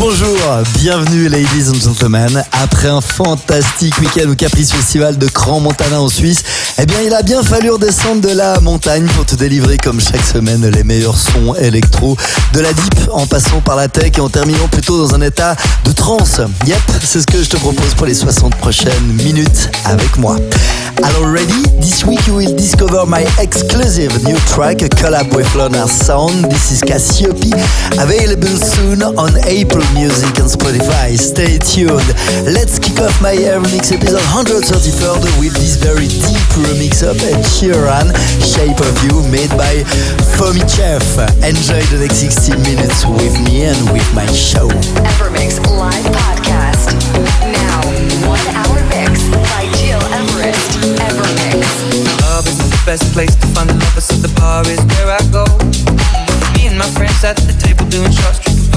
Bonjour, bienvenue ladies and gentlemen. Après un fantastique week-end au Caprice Festival de Cran Montana en Suisse, eh bien il a bien fallu redescendre de la montagne pour te délivrer comme chaque semaine les meilleurs sons électro, de la deep en passant par la tech et en terminant plutôt dans un état de trance. Yep, c'est ce que je te propose pour les 60 prochaines minutes avec moi. Alors ready? This week you will discover my exclusive new track, a collab with Lona Sound. This is Cassiope, available soon on April Music and Spotify. Stay tuned. Let's kick off my Evermix episode 133rd with this very deep remix of Ed Sheeran, Shape of You, made by Fomi Chef. Enjoy the next 60 minutes with me and with my show. Evermix live podcast. Now, one hour mix by Gil Everest. Evermix. Love isn't the best place to find the lovers, so the bar is where I go. Me and my friends at the table doing shots, tripping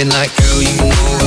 thinking like, girl, you know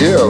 Yeah.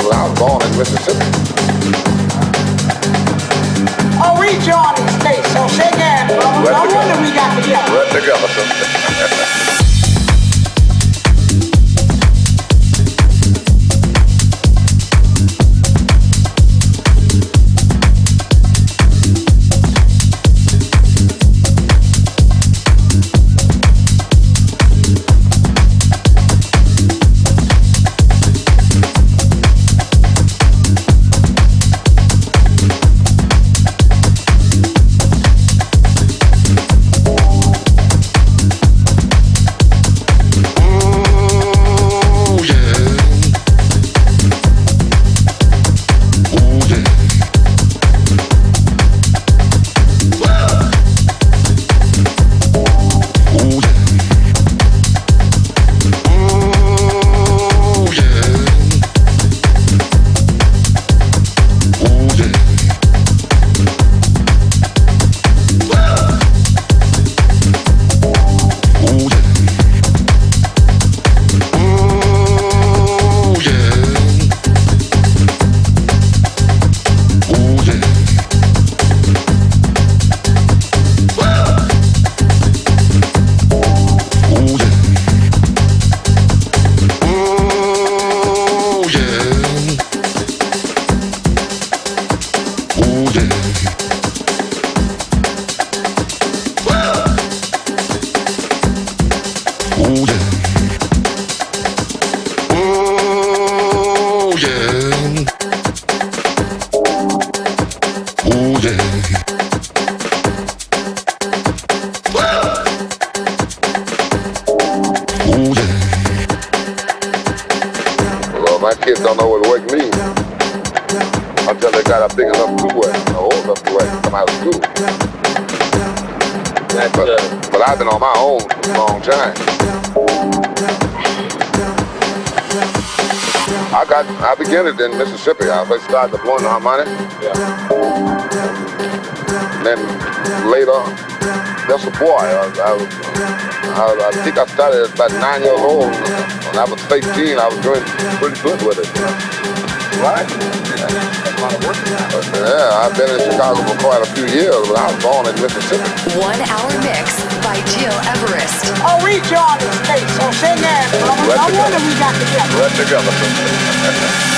I've been on my own for a long time. I got I began it in Mississippi. I first started deploying the harmonic. Yeah. And then later, that's a boy. I, I, I, I, think I started about nine years old. When I was 18, I was doing pretty good with it. Right. Yeah, I've been in Chicago for quite a few years, but I was born in Mississippi. One hour mix by Gil Everest. I'll reach you on his face, oh, so sing that. Right No wonder we got together. Right together.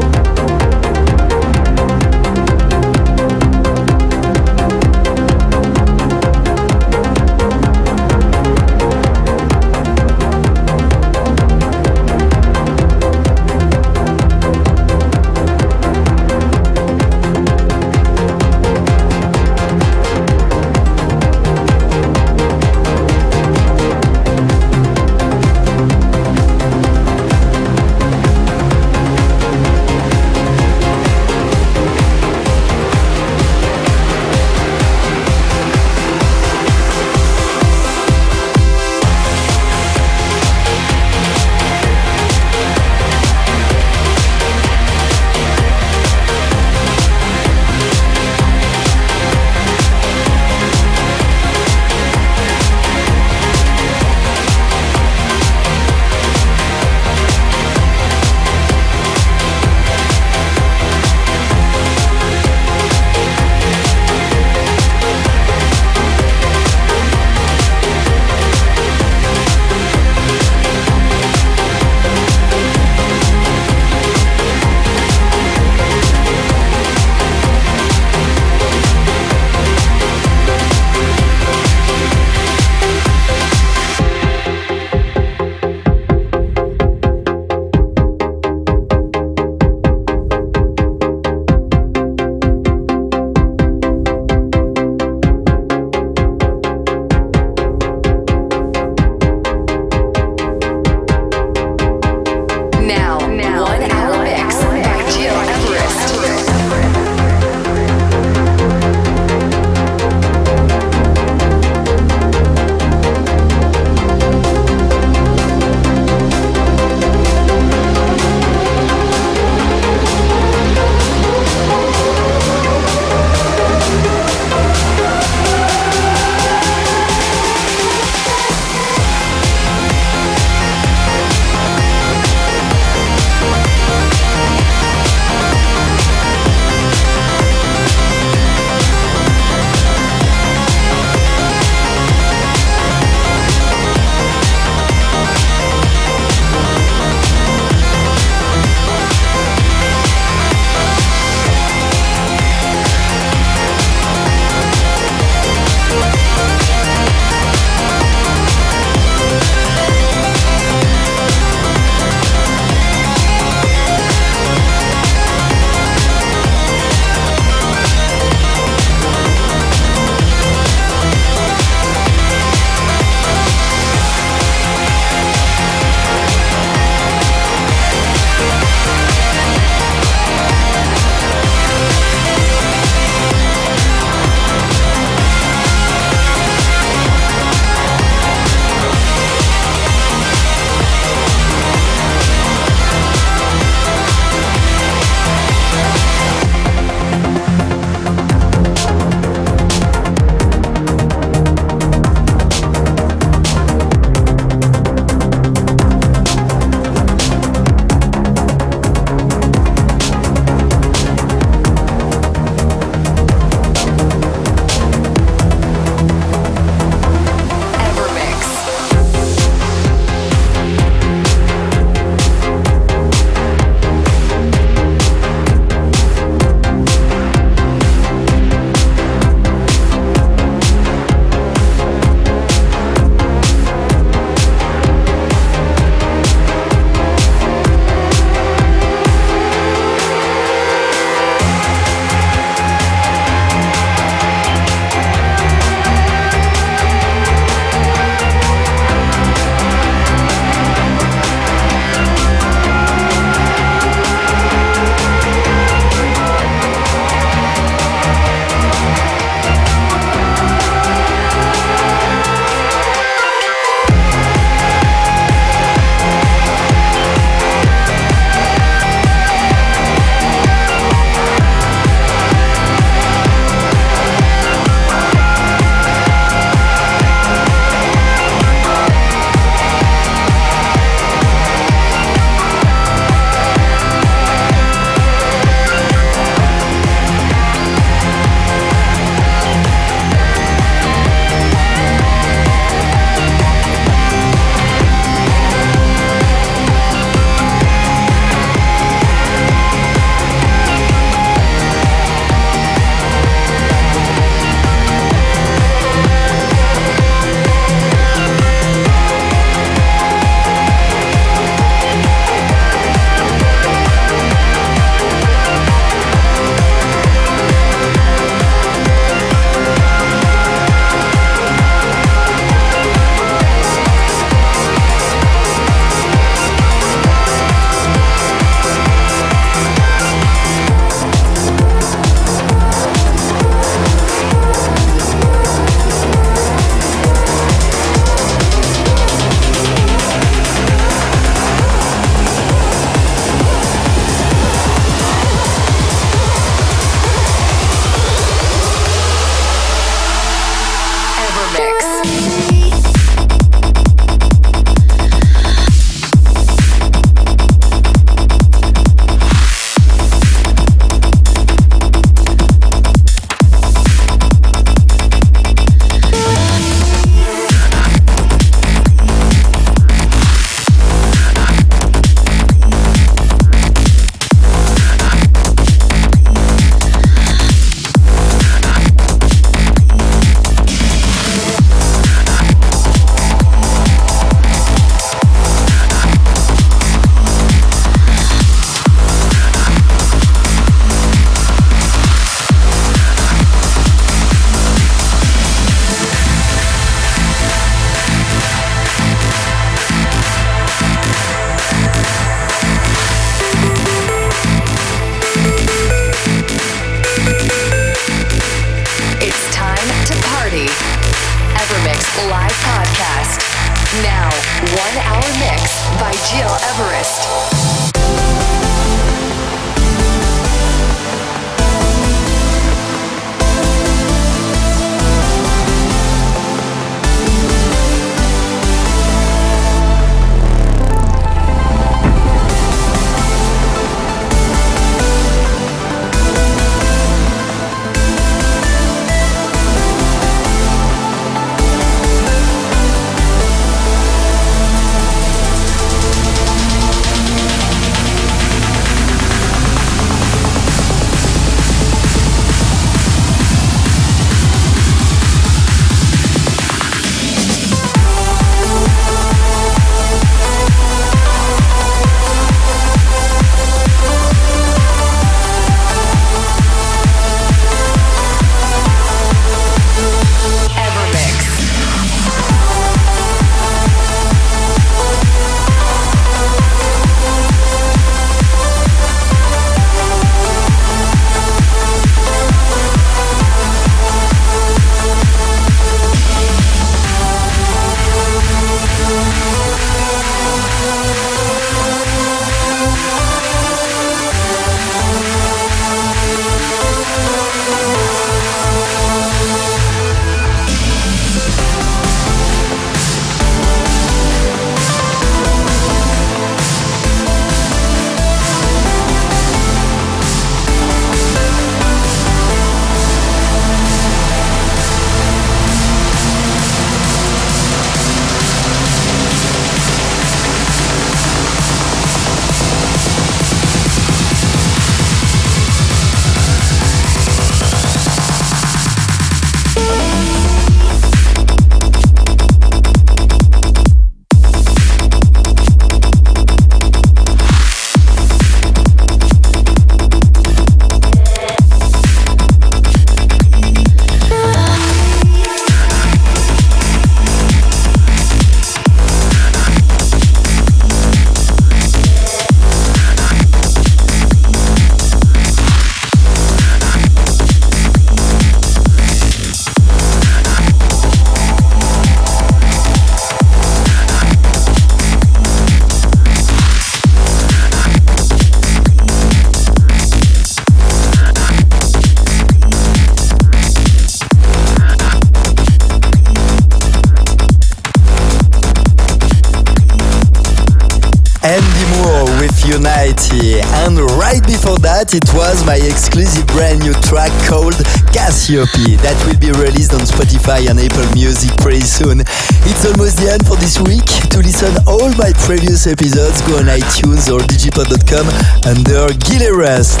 That, it was my exclusive brand new track called Cassiope that will be released on Spotify and Apple Music pretty soon. It's almost the end for this week. To listen all my previous episodes, go on iTunes or djpod.com under Gil Everest.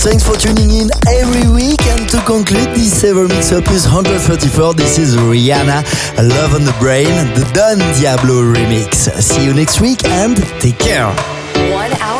Thanks for tuning in every week and to conclude this Evermix Opus 134, this is Rihanna, Love on the Brain, the Don Diablo remix. See you next week and take care. One hour